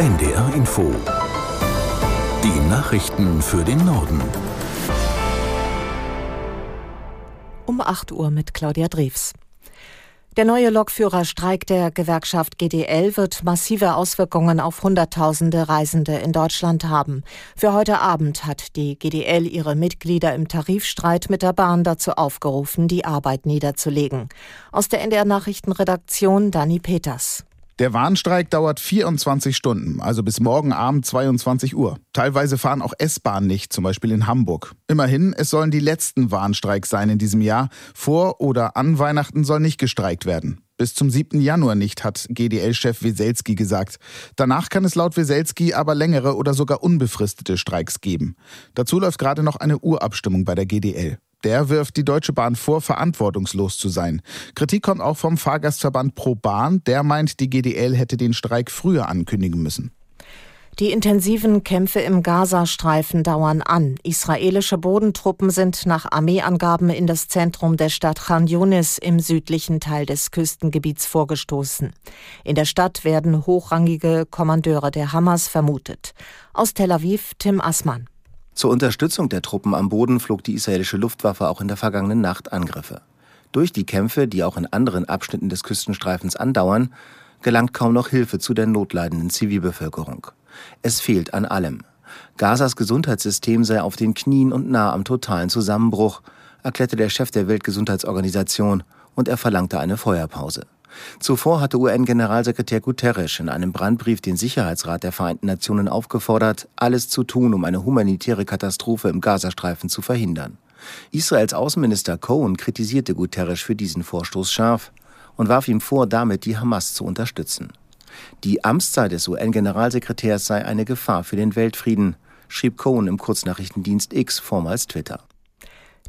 NDR Info. Die Nachrichten für den Norden. Um 8 Uhr mit Claudia Drews. Der neue Lokführerstreik der Gewerkschaft GDL wird massive Auswirkungen auf Hunderttausende Reisende in Deutschland haben. Für heute Abend hat die GDL ihre Mitglieder im Tarifstreit mit der Bahn dazu aufgerufen, die Arbeit niederzulegen. Aus der NDR Nachrichtenredaktion Dani Peters. Der Warnstreik dauert 24 Stunden, also bis morgen Abend 22 Uhr. Teilweise fahren auch S-Bahnen nicht, zum Beispiel in Hamburg. Immerhin, es sollen die letzten Warnstreiks sein in diesem Jahr. Vor oder an Weihnachten soll nicht gestreikt werden. Bis zum 7. Januar nicht, hat GDL-Chef Weselski gesagt. Danach kann es laut Weselski aber längere oder sogar unbefristete Streiks geben. Dazu läuft gerade noch eine Urabstimmung bei der GDL. Der wirft die Deutsche Bahn vor, verantwortungslos zu sein. Kritik kommt auch vom Fahrgastverband Pro Bahn. Der meint, die GDL hätte den Streik früher ankündigen müssen. Die intensiven Kämpfe im Gazastreifen dauern an. Israelische Bodentruppen sind nach Armeeangaben in das Zentrum der Stadt Khan Yunis im südlichen Teil des Küstengebiets vorgestoßen. In der Stadt werden hochrangige Kommandeure der Hamas vermutet. Aus Tel Aviv Tim Assmann. Zur Unterstützung der Truppen am Boden flog die israelische Luftwaffe auch in der vergangenen Nacht Angriffe. Durch die Kämpfe, die auch in anderen Abschnitten des Küstenstreifens andauern, gelangt kaum noch Hilfe zu der notleidenden Zivilbevölkerung. Es fehlt an allem. Gazas Gesundheitssystem sei auf den Knien und nah am totalen Zusammenbruch, erklärte der Chef der Weltgesundheitsorganisation und er verlangte eine Feuerpause. Zuvor hatte UN-Generalsekretär Guterres in einem Brandbrief den Sicherheitsrat der Vereinten Nationen aufgefordert, alles zu tun, um eine humanitäre Katastrophe im Gazastreifen zu verhindern. Israels Außenminister Cohen kritisierte Guterres für diesen Vorstoß scharf und warf ihm vor, damit die Hamas zu unterstützen. Die Amtszeit des UN-Generalsekretärs sei eine Gefahr für den Weltfrieden, schrieb Cohen im Kurznachrichtendienst X, vormals Twitter.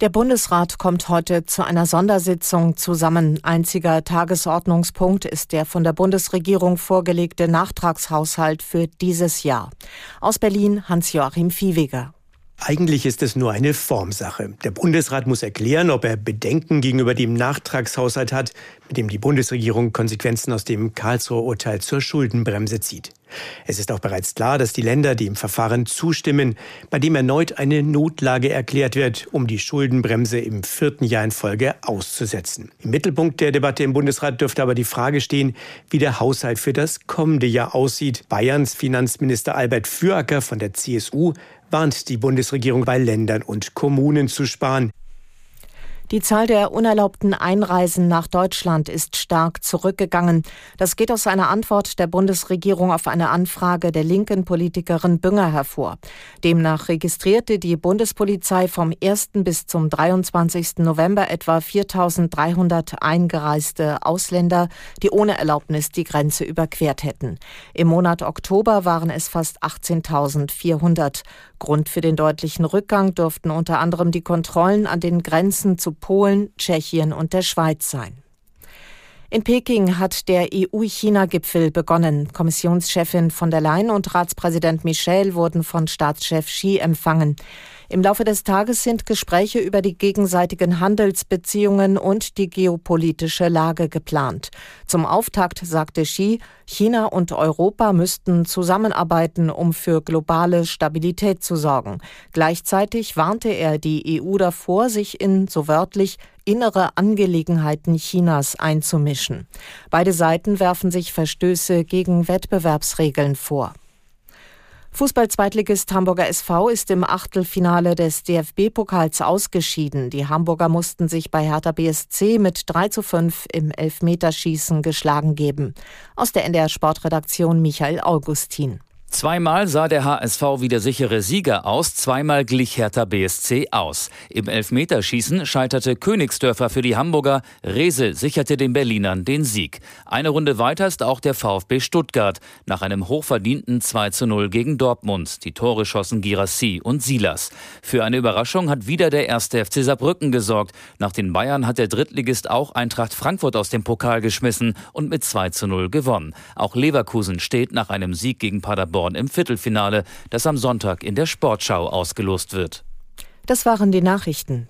Der Bundesrat kommt heute zu einer Sondersitzung zusammen. Einziger Tagesordnungspunkt ist der von der Bundesregierung vorgelegte Nachtragshaushalt für dieses Jahr. Aus Berlin Hans-Joachim Viehweger. Eigentlich ist es nur eine Formsache. Der Bundesrat muss erklären, ob er Bedenken gegenüber dem Nachtragshaushalt hat, mit dem die Bundesregierung Konsequenzen aus dem Karlsruher Urteil zur Schuldenbremse zieht. Es ist auch bereits klar, dass die Länder dem Verfahren zustimmen, bei dem erneut eine Notlage erklärt wird, um die Schuldenbremse im vierten Jahr in Folge auszusetzen. Im Mittelpunkt der Debatte im Bundesrat dürfte aber die Frage stehen, wie der Haushalt für das kommende Jahr aussieht. Bayerns Finanzminister Albert Füracker von der CSU warnt die Bundesregierung bei Ländern und Kommunen zu sparen. Die Zahl der unerlaubten Einreisen nach Deutschland ist stark zurückgegangen. Das geht aus einer Antwort der Bundesregierung auf eine Anfrage der linken Politikerin Bünger hervor. Demnach registrierte die Bundespolizei vom 1. bis zum 23. November etwa 4300 eingereiste Ausländer, die ohne Erlaubnis die Grenze überquert hätten. Im Monat Oktober waren es fast 18.400. Grund für den deutlichen Rückgang dürften unter anderem die Kontrollen an den Grenzen zu Polen, Tschechien und der Schweiz sein. In Peking hat der EU-China-Gipfel begonnen. Kommissionschefin von der Leyen und Ratspräsident Michel wurden von Staatschef Xi empfangen. Im Laufe des Tages sind Gespräche über die gegenseitigen Handelsbeziehungen und die geopolitische Lage geplant. Zum Auftakt sagte Xi, China und Europa müssten zusammenarbeiten, um für globale Stabilität zu sorgen. Gleichzeitig warnte er die EU davor, sich in, so wörtlich, innere Angelegenheiten Chinas einzumischen. Beide Seiten werfen sich Verstöße gegen Wettbewerbsregeln vor. Fußball-Zweitligist Hamburger SV ist im Achtelfinale des DFB-Pokals ausgeschieden. Die Hamburger mussten sich bei Hertha BSC mit 3 zu 5 im Elfmeterschießen geschlagen geben. Aus der NDR Sportredaktion Michael Augustin. Zweimal sah der HSV wie der sichere Sieger aus, zweimal glich Hertha BSC aus. Im Elfmeterschießen scheiterte Königsdörfer für die Hamburger, Resel sicherte den Berlinern den Sieg. Eine Runde weiter ist auch der VfB Stuttgart, nach einem hochverdienten 2 zu 0 gegen Dortmund. Die Tore schossen Girassi und Silas. Für eine Überraschung hat wieder der erste FC Saarbrücken gesorgt. Nach den Bayern hat der Drittligist auch Eintracht Frankfurt aus dem Pokal geschmissen und mit 2 zu 0 gewonnen. Auch Leverkusen steht nach einem Sieg gegen Paderborn Paderborn im Viertelfinale, das am Sonntag in der Sportschau ausgelost wird. Das waren die Nachrichten.